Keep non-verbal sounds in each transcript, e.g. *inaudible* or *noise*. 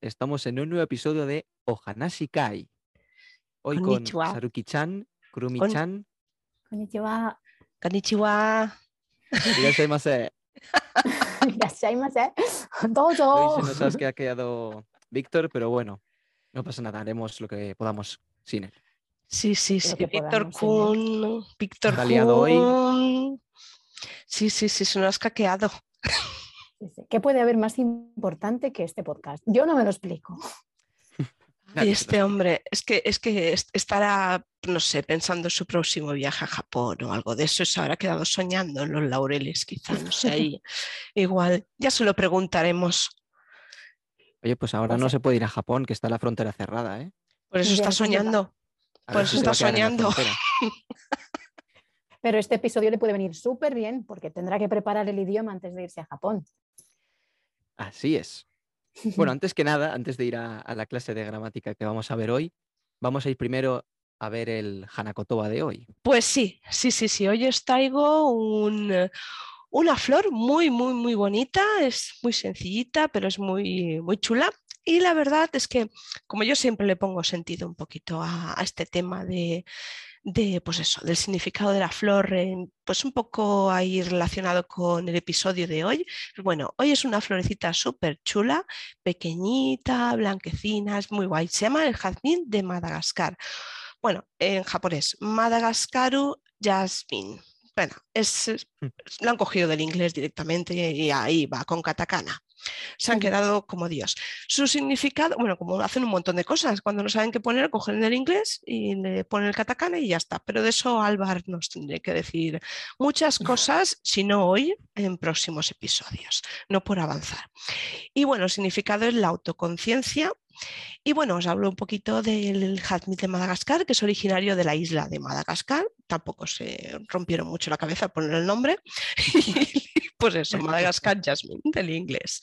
Estamos en un nuevo episodio de Ohanashi Kai. Hoy con Saruki-chan, Kurumi-chan. Konnichiwa. Konnichiwa. Irashaimase. Irashaimase. *laughs* Dozo. Hoy que ha quedado Víctor, pero bueno, no pasa nada, haremos lo que podamos sin él. Sí, sí, sí. Víctor Kun. Víctor Kun. hoy. Sí, sí, sí, se nos ha caqueado. ¿Qué puede haber más importante que este podcast? Yo no me lo explico. *laughs* Y este hombre, es que, es que est- estará, no sé, pensando en su próximo viaje a Japón o algo de eso, se habrá quedado soñando en los laureles, quizá, no sé, ahí. *laughs* Igual, ya se lo preguntaremos. Oye, pues ahora Pues no sí. se puede ir a Japón, que está la frontera cerrada, ¿eh? Por eso está soñando. Por si eso está soñando. *laughs* Pero este episodio le puede venir súper bien porque tendrá que preparar el idioma antes de irse a Japón. Así es. Bueno, antes que nada, antes de ir a, la clase de gramática que vamos a ver hoy, vamos a ir primero a ver el Hanakotoba de hoy. Pues sí, sí, sí, sí. Hoy os traigo eh, una flor muy, muy, muy bonita. Es muy sencillita, pero es muy, muy chula. Y la verdad es que, como yo siempre le pongo sentido un poquito a, a este tema de, de, pues eso, del significado de la flor, pues un poco ahí relacionado con el episodio de hoy. Bueno, hoy es una florecita súper chula, pequeñita, blanquecina, es muy guay. Se llama el jazmín de Madagascar. Bueno, en japonés, Madagascaru Jasmine. Bueno, es, es- Mm. lo han cogido del inglés directamente y ahí va, con katakana. Se han quedado como Dios. Su significado, bueno, como hacen un montón de cosas, cuando no saben qué poner, cogen el inglés y le ponen el katakana y ya está. Pero de eso Álvar nos tendré que decir muchas cosas, si no hoy, en próximos episodios, no por avanzar. Y bueno, el significado es la autoconciencia. Y bueno, os hablo un poquito del jazmín de Madagascar, que es originario de la isla de Madagascar. Tampoco se rompieron mucho la cabeza poner el nombre. *laughs* Pues eso, Madagascar Jasmine, del inglés.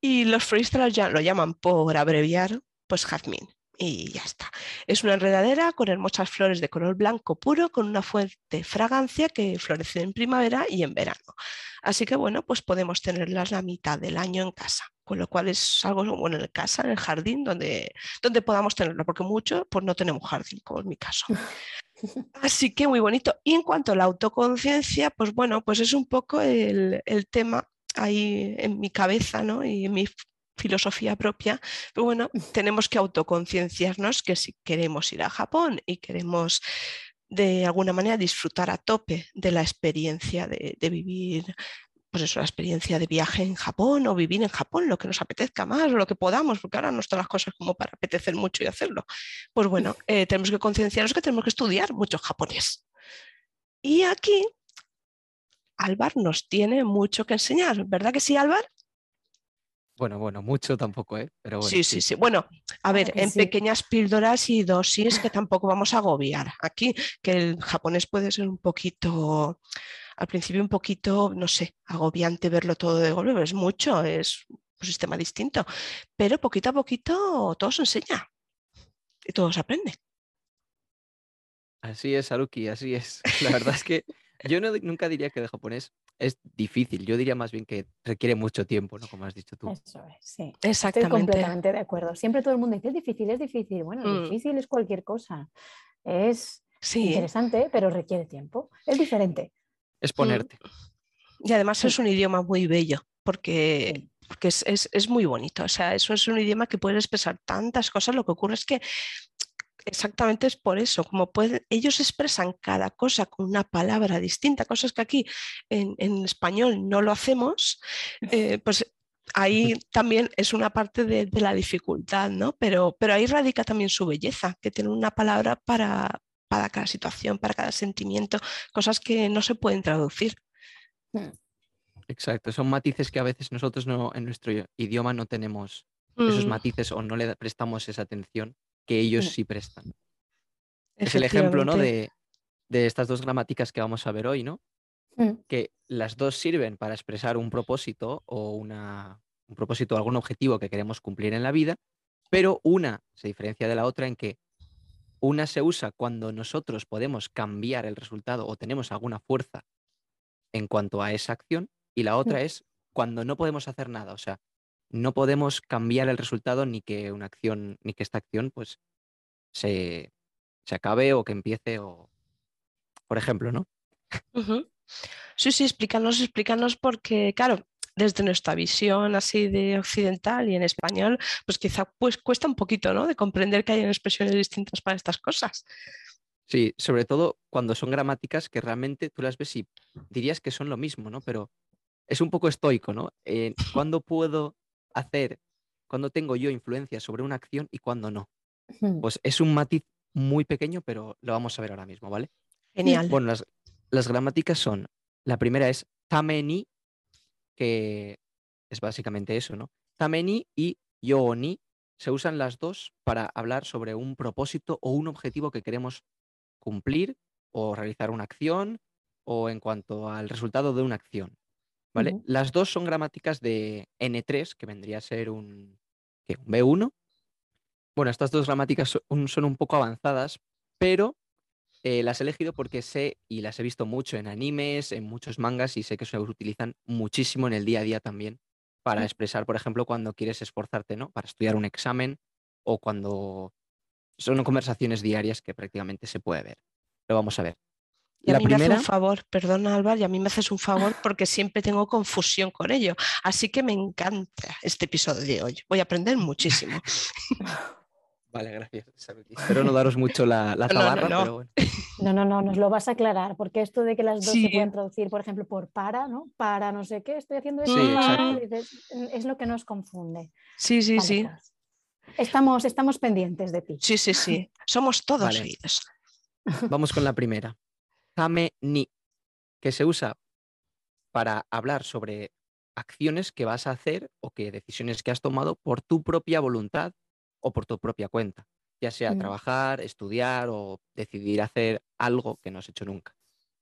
Y los floristas ya lo llaman por abreviar, pues jazmín. Y ya está. Es una enredadera con hermosas flores de color blanco puro, con una fuerte fragancia que florece en primavera y en verano. Así que bueno, pues podemos tenerlas la mitad del año en casa, con lo cual es algo bueno en casa, en el jardín, donde, donde podamos tenerlo, porque mucho pues no tenemos jardín, como en mi caso. Así que muy bonito. Y en cuanto a la autoconciencia, pues bueno, pues es un poco el, tema ahí en mi cabeza, ¿no? Y en mi filosofía propia. Pero bueno, tenemos que autoconcienciarnos que si queremos ir a Japón y queremos de alguna manera disfrutar a tope de la experiencia de, de vivir, pues eso, la experiencia de viaje en Japón o vivir en Japón, lo que nos apetezca más o lo que podamos, porque ahora no están las cosas como para apetecer mucho y hacerlo. Pues bueno, eh, tenemos que concienciarnos que tenemos que estudiar mucho japonés. Y aquí Álvar nos tiene mucho que enseñar, ¿verdad que sí, Álvar? Bueno, bueno, mucho tampoco, ¿eh? Pero bueno, sí, sí, sí. Bueno, a ver, en sí. pequeñas píldoras y dosis que tampoco vamos a agobiar. Aquí, que el japonés puede ser un poquito, al principio un poquito, no sé, agobiante verlo todo de golpe, pero es mucho, es un sistema distinto. Pero poquito a poquito todo se enseña y todo se aprende. Así es, Haruki, así es. *laughs* La verdad es que yo no, nunca diría que de japonés es difícil, yo diría más bien que requiere mucho tiempo, ¿no? Como has dicho tú. Eso es, sí. Estoy Exactamente. completamente de acuerdo. Siempre todo el mundo dice, es difícil, es difícil. Bueno, Mm. difícil es cualquier cosa. Es Sí, interesante, pero requiere tiempo. Es diferente. Es ponerte. y además Sí. es un idioma muy bello porque porque es, es- es muy bonito. O sea, eso es un idioma que puede expresar tantas cosas. Lo que ocurre es que exactamente es por eso, como pueden, ellos expresan cada cosa con una palabra distinta, cosas que aquí en, en español no lo hacemos, *laughs* eh, pues ahí también es una parte de, de la dificultad, ¿no? Pero, pero ahí radica también su belleza, que tiene una palabra para, para cada situación, para cada sentimiento, cosas que no se pueden traducir. Exacto, son matices que a veces nosotros no, en nuestro idioma no tenemos esos Mm, matices o no le prestamos esa atención que ellos Mm. sí prestan. Es el ejemplo, ¿no? De, de estas dos gramáticas que vamos a ver hoy, ¿no? Mm, Que las dos sirven para expresar un propósito o una, un propósito, algún objetivo que queremos cumplir en la vida, pero una se diferencia de la otra en que una se usa cuando nosotros podemos cambiar el resultado o tenemos alguna fuerza en cuanto a esa acción y la otra es cuando no podemos hacer nada. O sea, no podemos cambiar el resultado ni que una acción, ni que esta acción pues se, se acabe o que empiece o, por ejemplo, ¿no? Sí, sí, explícanos, explícanos porque, claro, desde nuestra visión así de occidental y en español, pues quizá pues cuesta un poquito, ¿no? De comprender que hay expresiones distintas para estas cosas. Sí, sobre todo cuando son gramáticas que realmente tú las ves y dirías que son lo mismo, ¿no? Pero es un poco estoico, ¿no? Eh, *laughs* ¿Cuándo puedo hacer, cuándo tengo yo influencia sobre una acción y cuándo no? Pues es un matiz muy pequeño, pero lo vamos a ver ahora mismo, ¿vale? Genial. Bueno, las, las gramáticas son, la primera es tameni, que es básicamente eso, ¿no? Tameni y yo-ni se usan las dos para hablar sobre un propósito o un objetivo que queremos cumplir o realizar una acción o en cuanto al resultado de una acción, ¿vale? Las dos son gramáticas de N3, que vendría a ser un, ¿qué? un B1. Bueno, estas dos gramáticas son un poco avanzadas, pero eh, las he elegido porque sé y las he visto mucho en animes, en muchos mangas y sé que se utilizan muchísimo en el día a día también para expresar, por ejemplo, cuando quieres esforzarte, ¿no? Para estudiar un examen o cuando son conversaciones diarias que prácticamente se puede ver. Lo vamos a ver. Y a La mí me hace primera, un favor, perdona Álvaro, y a mí me haces un favor porque siempre tengo confusión con ello. Así que me encanta este episodio de hoy. Voy a aprender muchísimo. *laughs* vale, gracias. Espero no daros mucho la, la *laughs* No, no, tabarra, no. pero bueno. No, no, no, nos lo vas a aclarar, porque esto de que las dos Sí. se pueden traducir, por ejemplo, por para, ¿no? Para no sé qué, estoy haciendo esto. Sí, dices, es lo que nos confunde. Sí, sí, Vale, sí. pues, Estamos, estamos pendientes de ti. Sí, sí, sí. Somos todos Vale. oídos. Vamos con la primera. Tame ni, que se usa para hablar sobre acciones que vas a hacer o que decisiones que has tomado por tu propia voluntad o por tu propia cuenta, ya sea Mm. trabajar, estudiar o decidir hacer algo que no has hecho nunca.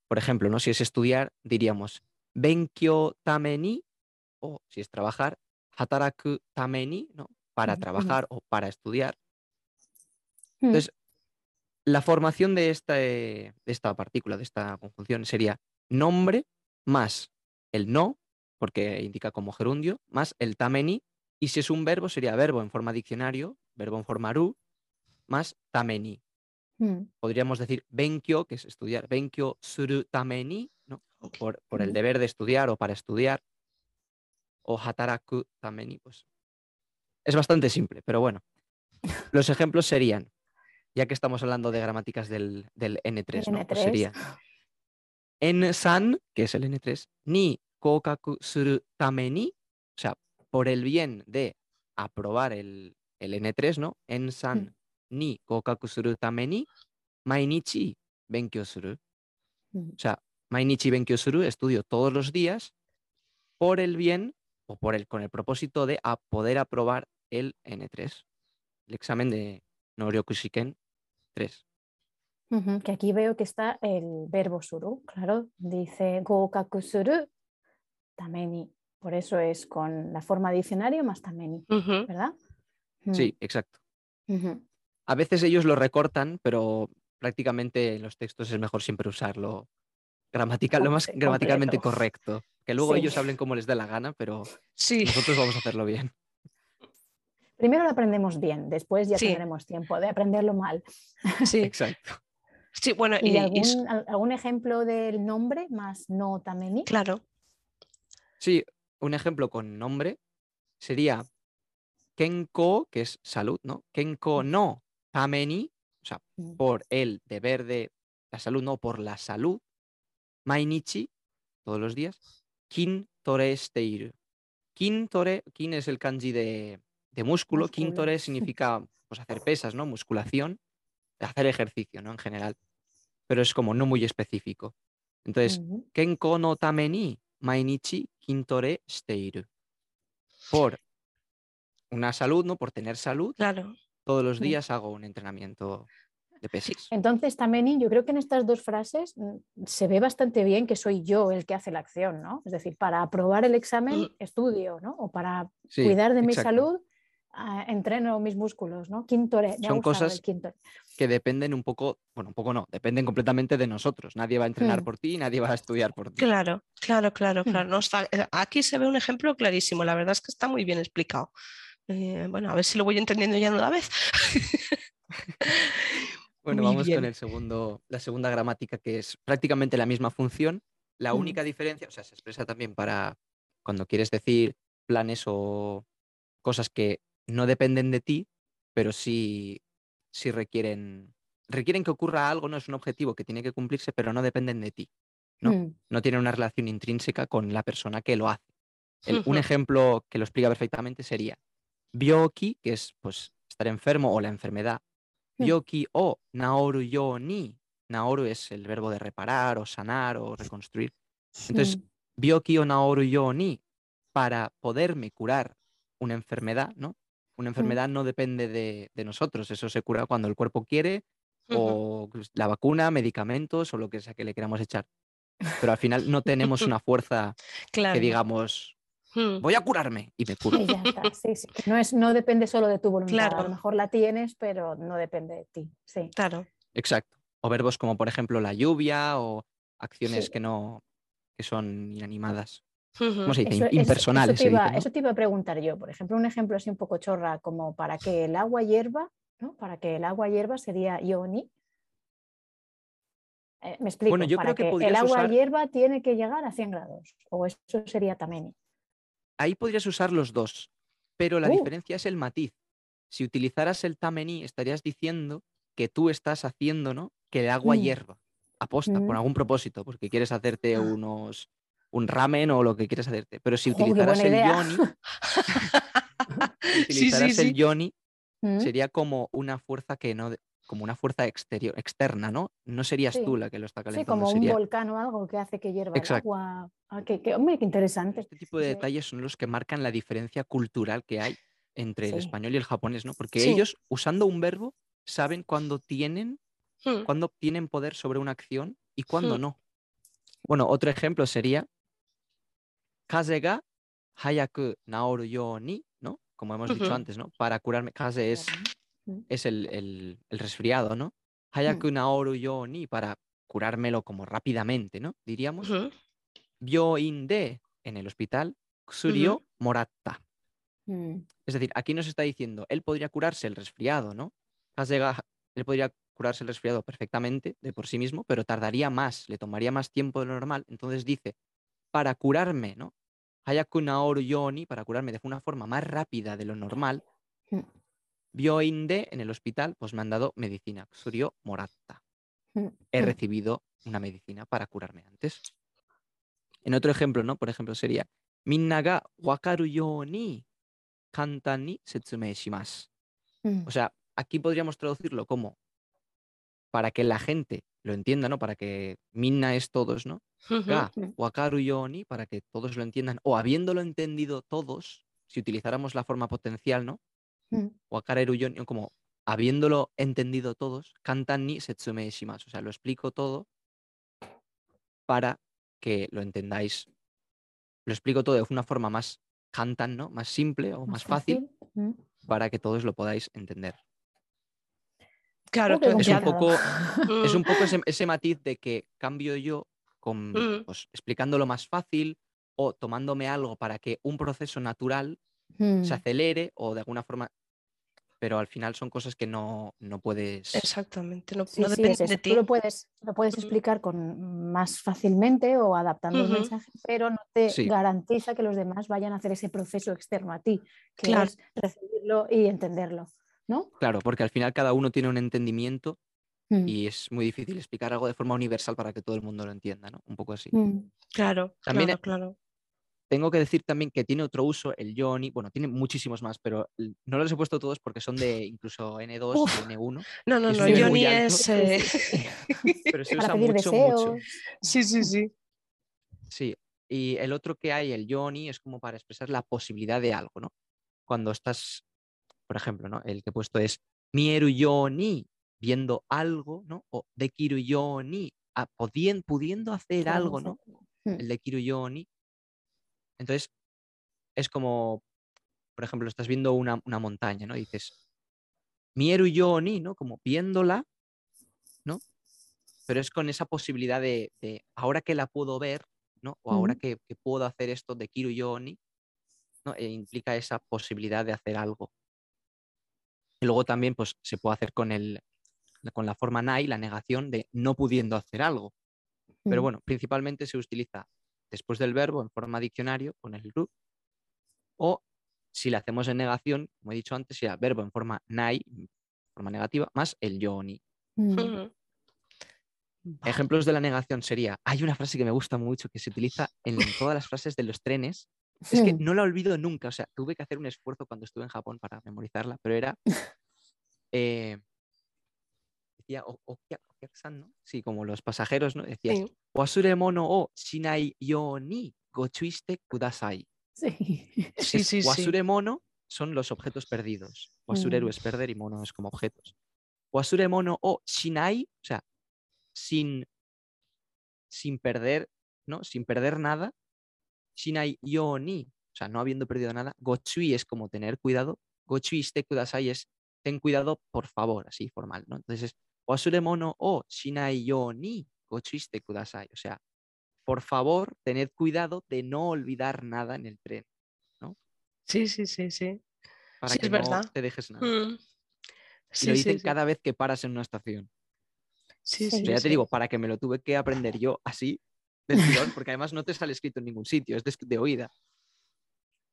Por ejemplo, ¿no? si es estudiar, diríamos benkyo tame ni o si es trabajar, hataraku tame ni, ¿no? para ujú. trabajar o para estudiar. Mm, Entonces, la formación de esta, de esta partícula, de esta conjunción, sería nombre más el no, porque indica como gerundio, más el tameni, y si es un verbo, sería verbo en forma diccionario, verbo en forma ru, más tameni. mm, Podríamos decir benkyo, que es estudiar, benkyo suru tameni, ¿no? Por, por el deber de estudiar o para estudiar, o hataraku tameni, pues es bastante simple, pero bueno. *laughs* Los ejemplos serían, ya que estamos hablando de gramáticas del, del N3, ¿no? Pues N3. sería en-san, que es el N3, ni kokaku suru tame ni, o sea, por el bien de aprobar el, el N3, ¿no? En-san ni kokaku suru tame ni, mainichi benkyou suru. mm. O sea, mainichi benkyou suru, estudio todos los días por el bien o por el, con el propósito de a poder aprobar el N3, el examen de Noryokushiken 3. Ujú, Que aquí veo que está el verbo suru, claro, dice gokaku suru tameni. Por eso es con la forma diccionario más tameni, Ujú. ¿verdad? Sí, exacto. A veces ellos lo recortan, pero prácticamente en los textos es mejor siempre usarlo gramatical, lo más gramaticalmente correcto. Que luego Sí. ellos hablen como les dé la gana, pero Sí, nosotros vamos a *laughs* hacerlo bien. Primero lo aprendemos bien, después ya Sí. tendremos tiempo de aprenderlo mal. *laughs* sí, Exacto. sí, bueno, ¿Y, algún, ejemplo del nombre más no tameni? claro, Sí, un ejemplo con nombre sería Kenko, que es salud, ¿no? Kenko no tameni, o sea, Mm, por el deber de la salud, no por la salud. Mainichi, todos los días. Kin tore steiru. Kin tore, kin es el kanji de, de músculo. Kin tore *laughs* significa pues, hacer pesas, ¿no? Musculación, hacer ejercicio, ¿no? En general. Pero es como no muy específico. Entonces. Kenko no tameni mainichi kintore steiru. Por una salud, ¿no? Por tener salud, claro. todos los días hago un entrenamiento de pesas. Entonces, tameni, yo creo que en estas dos frases mm, se ve bastante bien que soy yo el que hace la acción, ¿no? Es decir, para aprobar el examen Mm. estudio, ¿no? O para Sí, cuidar de mi exacto. salud ah, entreno mis músculos, ¿no? Quintore, Son cosas que dependen un poco, bueno, un poco no, dependen completamente de nosotros. Nadie va a entrenar Mm. por ti, nadie va a estudiar por ti. Claro, claro, claro, Hmm. claro. No está- eh, aquí se ve un ejemplo clarísimo. La verdad es que está muy bien explicado. Eh, bueno, a ver si lo voy entendiendo ya de una vez. *laughs* Bueno, Muy vamos bien. con el segundo, la segunda gramática, que es prácticamente la misma función. La Mm. única diferencia, o sea, se expresa también para cuando quieres decir planes o cosas que no dependen de ti, pero sí, sí requieren, requieren que ocurra algo, no es un objetivo que tiene que cumplirse, pero no dependen de ti. ¿no? Mm, No tiene una relación intrínseca con la persona que lo hace. El- un ejemplo que lo explica perfectamente sería byoki, que es pues estar enfermo o la enfermedad. Byoki o naoru yo ni. Naoru es el verbo de reparar o sanar o reconstruir. Entonces, mm, byoki o naoru yo ni, para poderme curar una enfermedad, ¿no? Una enfermedad no depende de, de nosotros, eso se cura cuando el cuerpo quiere o la vacuna, medicamentos o lo que sea que le queramos echar. Pero al final no tenemos una fuerza Claro. que digamos, Mm, voy a curarme y me curo. Y ya está, sí, sí. No, es, no depende solo de tu voluntad. A lo mejor la tienes, pero no depende de ti. Sí. Claro. Exacto. O verbos como por ejemplo la lluvia o acciones Sí. que no que son inanimadas. ¿Cómo se dice? Eso, In- eso- Impersonales. eso te se iba, dice, ¿no? eso te iba a preguntar yo. Por ejemplo, un ejemplo así un poco chorra, como para que el agua hierva, ¿no? Para que el agua hierva sería yoni. Eh, me explico. Bueno, yo para creo que el agua usar- hierva tiene que llegar a 100 grados. O eso sería tameni. Ahí podrías usar los dos, pero la Uh. diferencia es el matiz. Si utilizaras el tamení, estarías diciendo que tú estás haciendo, ¿no? Que el agua Mm. hierva, aposta, con Mm. algún propósito, porque quieres hacerte Ah. unos un ramen o lo que quieres hacerte. Pero si utilizaras el yoni, *laughs* *laughs* si Sí, utilizaras sí, el yoni, Mm, sería como una fuerza que no, como una fuerza exterior, externa, ¿no? No serías Sí. tú la que lo está Sí, calentando, como un volcán o algo que hace que hierva Exacto. el agua. Ah, qué- hombre, qué interesante. Este tipo de Sí. detalles son los que marcan la diferencia cultural que hay entre el Sí. español y el japonés, ¿no? Porque Sí. ellos, usando un verbo, saben cuándo tienen, Mm, cuándo obtienen poder sobre una acción y cuándo Hmm. no. Bueno, otro ejemplo sería kaze ga hayaku naoru yo ni, ¿no? Como hemos dicho antes, ¿no? Para curarme, kaze es. Es el, el- el resfriado, ¿no? Hayaku naoru yo ni, para curármelo como rápidamente, ¿no? Diríamos. Byoin de, en el hospital, kusuri o Ujú. moratta. Mm, Es decir, aquí nos está diciendo, él podría curarse el resfriado, ¿no? Kasega- él podría curarse el resfriado perfectamente de por sí mismo, pero tardaría más, le tomaría más tiempo de lo normal. Entonces dice, para curarme, ¿no? Hayaku naoru yoni, para curarme de una forma más rápida de lo normal, Mm. Byoin de, en el hospital, pues me han dado medicina, Kusurio moratta. mm, He mm. recibido una medicina para curarme antes. En otro ejemplo, ¿no? Por ejemplo, sería, Minna ga wakaru yo ni kantan ni shimasu. Mm, O sea, aquí podríamos traducirlo como para que la gente lo entienda, ¿no? Para que Minna es todos, ¿no? Ga, wakaru yo ni, para que todos lo entiendan. O habiéndolo entendido todos, si utilizáramos la forma potencial, ¿no? Mm. Wakareru yo ni, como habiéndolo entendido todos, kantan ni setsumei shimasu. O sea, lo explico todo para que lo entendáis. Lo explico todo de una forma más kantan, ¿no? Más simple o más, fácil, Mm. para que todos lo podáis entender. Claro, Es un poco, *laughs* es un poco ese, ese matiz de que cambio yo con, Mm. pues, explicándolo más fácil o tomándome algo para que un proceso natural Mm, se acelere o de alguna forma, pero al final son cosas que no, no puedes... Exactamente, no, Sí, no sí, depende es de Tú ti. lo puedes, lo puedes explicar con más fácilmente o adaptando el mensaje, pero no te Sí. garantiza que los demás vayan a hacer ese proceso externo a ti, que Claro. es recibirlo y entenderlo, ¿no? Claro, porque al final cada uno tiene un entendimiento Mm, y es muy difícil explicar algo de forma universal para que todo el mundo lo entienda, ¿no? Un poco así. mm, Claro, También claro, he- claro. Tengo que decir también que tiene otro uso, el Yoni, bueno, tiene muchísimos más, pero no los he puesto todos porque son de incluso N2 Uf. y N1, No, no, no, alto. es. *laughs* Eh, *laughs* pero se *laughs* usa mucho, deseos. mucho. Sí, sí, sí. Sí, y el otro que hay, el yoni, es como para expresar la posibilidad de algo, ¿no? Cuando estás, por ejemplo, ¿no? El que he puesto es mieru yoni, viendo algo, ¿no? O yoni, a- podien- pudiendo hacer algo, ¿no? hacer- Mm, El dekiru yoni. Entonces, es como por ejemplo, estás viendo una, una montaña, ¿no? Y dices, mieru yo ni, ¿no? Como viéndola, ¿no? Pero es con esa posibilidad de, de ahora que la puedo ver, ¿no? O ahora que, que puedo hacer esto de kiru yo ni, ¿no? E implica esa posibilidad de hacer algo. Y luego también, pues, se puede hacer con el, con la forma nai, la negación de no pudiendo hacer algo. Pero Mm. bueno, principalmente se utiliza después del verbo en forma diccionario con el ru. O si la hacemos en negación, como he dicho antes, sería verbo en forma nai, en forma negativa, más el yo ni. Mm. Ejemplos de la negación sería, hay una frase que me gusta mucho que se utiliza en todas las frases de los trenes. Es que no la olvido nunca, o sea, tuve que hacer un esfuerzo cuando estuve en Japón para memorizarla, pero era... *laughs* eh, decía, o- okia- okiaku-san, ¿no? Sí, como los pasajeros, ¿no? Decías, Sí. wasure mono o shinai yo ni gochuiste kudasai. Sí. Sí, sí, sí. wasure mono son los objetos perdidos. Wasureru Mm. es perder y mono es como objetos. Wasure mono o shinai, o sea, sin, sin perder, ¿no? Sin perder nada. Shinai yo ni, o sea, no habiendo perdido nada. Gochui es como tener cuidado. Gochui shite kudasai es ten cuidado, por favor, así formal, ¿no? Entonces es wasure mono o shinai yo ni gochui shite kudasai. O sea, por favor, tened cuidado de no olvidar nada en el tren, Sí, sí, sí, sí. para Sí, que es no verdad. te dejes nada. Mm. Y Sí, lo sí, dicen sí. cada vez que paras en una estación. Sí, Sí. O sí, sea, ya te digo, para que me lo tuve que aprender yo así, del tirón, porque además no te sale escrito en ningún sitio, es de, de oída.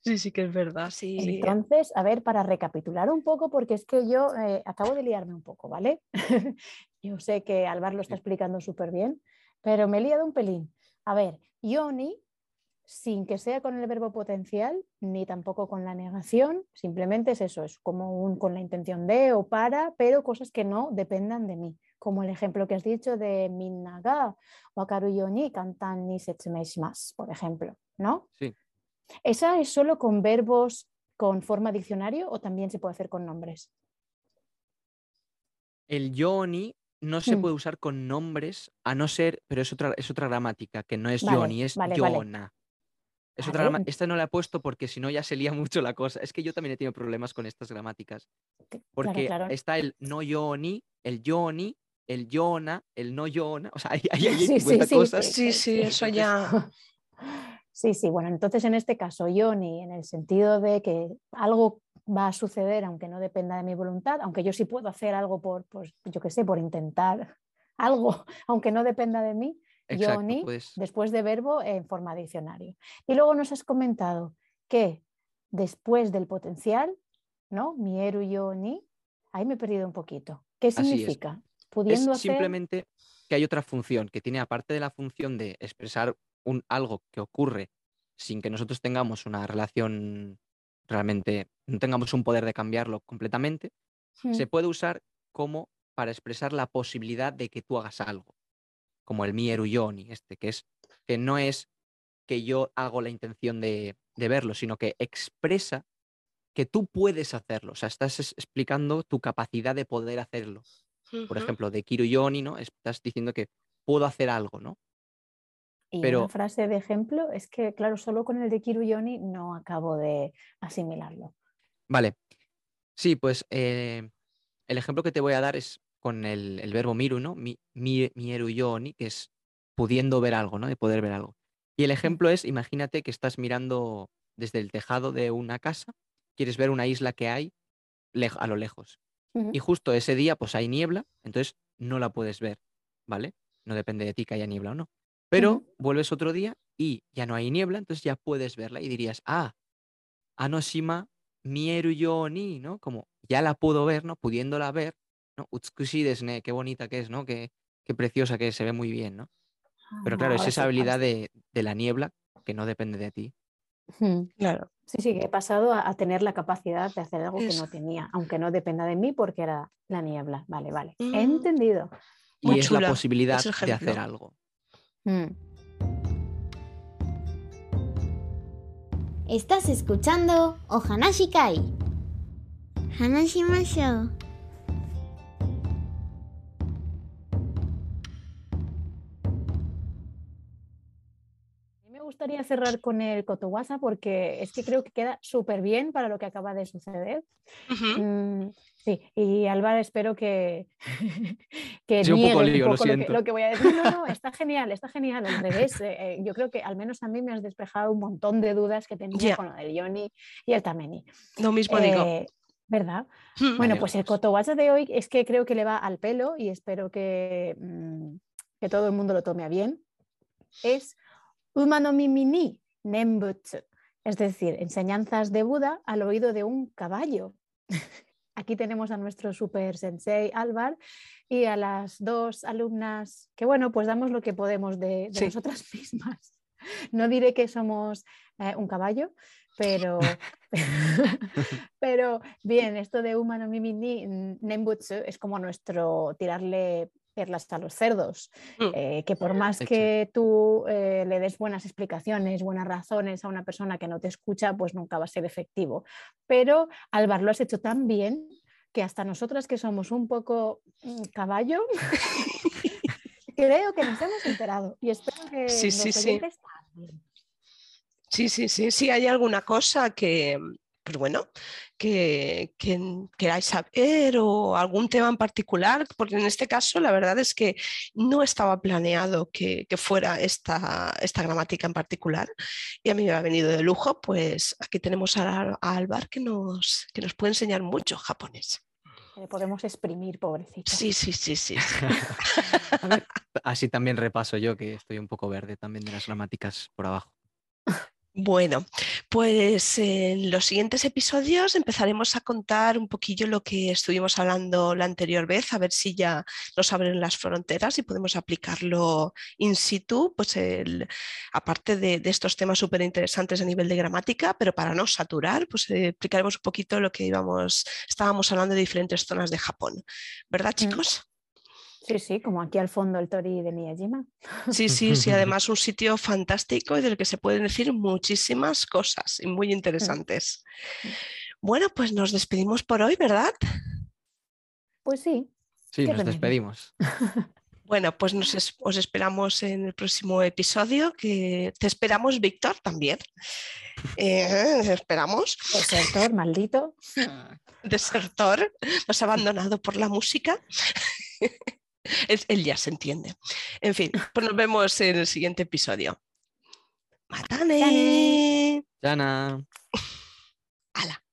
Sí, sí que es verdad. Sí. Entonces, a ver, para recapitular un poco, porque es que yo eh, acabo de liarme un poco, ¿vale? *laughs* yo sé que Alvar lo está explicando súper bien, pero me he liado un pelín. A ver, yoni, sin que sea con el verbo potencial, ni tampoco con la negación, simplemente es eso, es como un con la intención de o para, pero cosas que no dependan de mí, como el ejemplo que has dicho de minnaga, wakaru yoni kantan ni setsumei shimasu, por ejemplo, ¿no? Sí. ¿Esa es solo con verbos con forma diccionario o también se puede hacer con nombres? El yoni no se Hmm. puede usar con nombres, a no ser, pero es otra, es otra gramática, que no es Vale, yoni, es vale, vale. yona. Es otra Esta no la he puesto porque si no ya se lía mucho la cosa. Es que yo también he tenido problemas con estas gramáticas. Que- Porque claro, claro. está el no yoni, el yoni, el yona, el no yona. O sea, *laughs* hay, hay, hay Sí, sí, 50 sí, cosas. Sí, sí, eso ya. *laughs* Sí, sí, bueno, entonces en este caso, Yoni, en el sentido de que algo va a suceder aunque no dependa de mi voluntad, aunque yo sí puedo hacer algo por, pues, yo qué sé, por intentar *laughs* algo, aunque no dependa de mí, Exacto, Yoni, pues después de verbo en forma diccionario. Y luego nos has comentado que después del potencial, ¿no? Mieru Yoni, ahí me he perdido un poquito. ¿Qué es. significa? es Pudiendo hacer... simplemente que hay otra función que tiene, aparte de la función de expresar un, algo que ocurre sin que nosotros tengamos una relación realmente, no tengamos un poder de cambiarlo completamente, Hmm, se puede usar como para expresar la posibilidad de que tú hagas algo, como el mieru yoni, este, que es que no es que yo hago la intención de, de verlo, sino que expresa que tú puedes hacerlo. O sea, estás es- explicando tu capacidad de poder hacerlo. Por ejemplo, de Kiru Yoni, ¿no? Estás diciendo que puedo hacer algo, ¿no? Y Pero- una frase de ejemplo es que, claro, solo con el de Kiruyoni no acabo de asimilarlo. Vale. Sí, pues eh, el ejemplo que te voy a dar es con el, el verbo miru, ¿no? Mi, mi, mieru yoni, que es pudiendo ver algo, ¿no? De poder ver algo. Y el ejemplo es, imagínate que estás mirando desde el tejado de una casa, quieres ver una isla que hay a lo lejos. Y justo ese día, pues hay niebla, entonces no la puedes ver, ¿vale? No depende de ti que haya niebla o no. Pero vuelves otro día y ya no hay niebla, entonces ya puedes verla y dirías, ah, Anoshima mieru yo ni, ¿no? Como ya la puedo ver, ¿no? Pudiéndola ver, ¿no? Utsukushi qué bonita que es, ¿no? Qué, qué preciosa que es, se ve muy bien, ¿no? Pero Ah, claro, es ahora esa habilidad de, de la niebla que no depende de ti. Claro. Sí, sí, que he pasado a, a tener la capacidad de hacer algo que no tenía, aunque no dependa de mí porque era la niebla. Vale, vale. Mm. He entendido. Y Muy es chula la posibilidad de hacer algo. Mm. Estás escuchando Ohanashi Kai. Hanashimashou. Gustaría cerrar con el Kotowasa porque es que creo que queda súper bien para lo que acaba de suceder. Mm, sí, y Álvaro, espero que, *laughs* que un poco lío, lo lo, que, lo que voy a decir. No, no, *laughs* está genial, está genial, al revés. eh, eh, yo creo que al menos a mí me has despejado un montón de dudas que tenía con lo del Yoni y el Tameni. Lo mismo digo. Eh, ¿Verdad? Mm. Bueno, pues el. Kotowasa de hoy es que creo que le va al pelo y espero que, mm, que todo el mundo lo tome a bien. Es Umano Mimini Nembutsu, es decir, enseñanzas de Buda al oído de un caballo. *laughs* Aquí tenemos a nuestro super sensei Álvar y a las dos alumnas que, bueno, pues damos lo que podemos de, de Sí. nosotras *laughs* mismas. No diré que somos eh, un caballo, pero, *laughs* pero bien, esto de humano mimini nembutsu es como nuestro tirarle perlas a los cerdos, Mm. eh, que por más que tú eh, le des buenas explicaciones, buenas razones a una persona que no te escucha, pues nunca va a ser efectivo. Pero Álvaro, lo has hecho tan bien que hasta nosotras que somos un poco mm, caballo, *laughs* creo que nos hemos enterado y espero que Sí, los sí, sí. Sí, sí, sí, sí, hay alguna cosa que, pues bueno, que, que queráis saber o algún tema en particular, porque en este caso la verdad es que no estaba planeado que, que fuera esta, esta gramática en particular y a mí me ha venido de lujo, pues aquí tenemos a, a Alvar que nos, que nos puede enseñar mucho japonés. Le podemos exprimir, pobrecito. Sí, sí, sí, sí. sí. *laughs* Así también repaso yo, que estoy un poco verde también de las gramáticas por abajo. Bueno, pues en los siguientes episodios empezaremos a contar un poquillo lo que estuvimos hablando la anterior vez, a ver si ya nos abren las fronteras y podemos aplicarlo in situ, pues el- aparte de, de estos temas súper interesantes a nivel de gramática, pero para no saturar, pues eh, explicaremos un poquito lo que íbamos, estábamos hablando de diferentes zonas de Japón. ¿Verdad, chicos? Sí, sí, como aquí al fondo el Tori de Miyajima. Sí, sí, sí, *laughs* además un sitio fantástico y del que se pueden decir muchísimas cosas y muy interesantes. Bueno, pues nos despedimos por hoy, ¿verdad? Pues sí, Sí, nos remedio. despedimos. *laughs* Bueno, pues nos es- os esperamos en el próximo episodio, que te esperamos, Víctor, también. Eh, esperamos. desertor, maldito. Desertor, nos ha abandonado por la música. *laughs* Es- Él ya se entiende. En fin, pues nos vemos en el siguiente episodio. ¡Matane! Chana. ¡Hala!